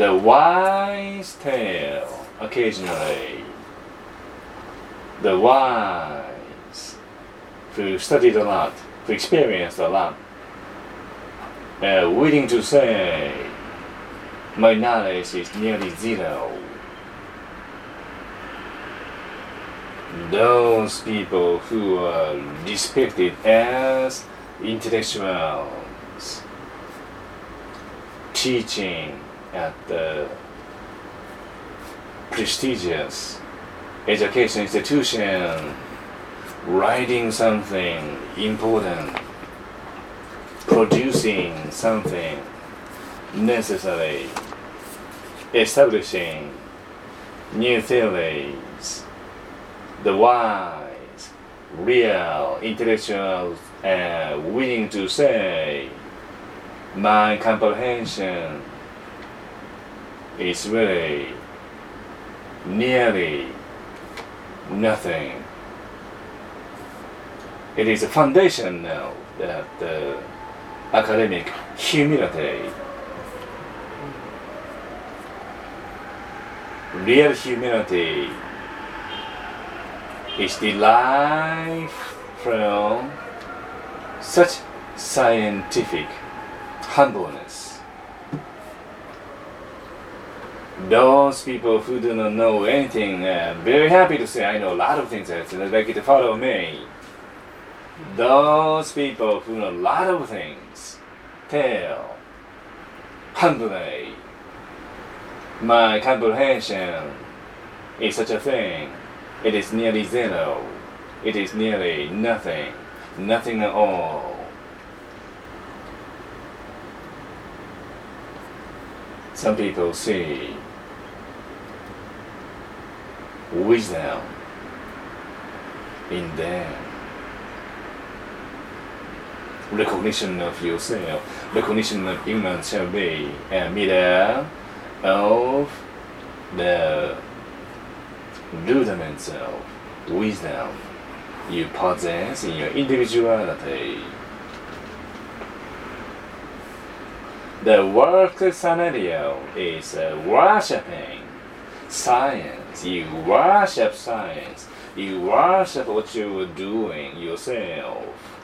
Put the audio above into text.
The wise tale occasionally. The wise who studied a lot, who experienced a lot, uh, are willing to say, my knowledge is nearly zero. Those people who are respected as intellectuals teaching at the prestigious education institution, writing something important, producing something necessary, establishing new theories, the wise, real intellectuals are willing to say, my comprehension is really nearly nothing. It is a foundation now that the academic humility, real humility, is derived from such scientific humbleness. Those people who do not know anything are very happy to say, I know a lot of things, uh, and they'd like you to follow me. Those people who know a lot of things tell humbly, my comprehension is such a thing. It is nearly zero. It is nearly nothing. Nothing at all. Some people see wisdom in them. Recognition of yourself, recognition of human shall be a mirror of the rudiments of wisdom you possess in your individuality. The work scenario is worshipping science. You worship science. You worship what you're doing yourself.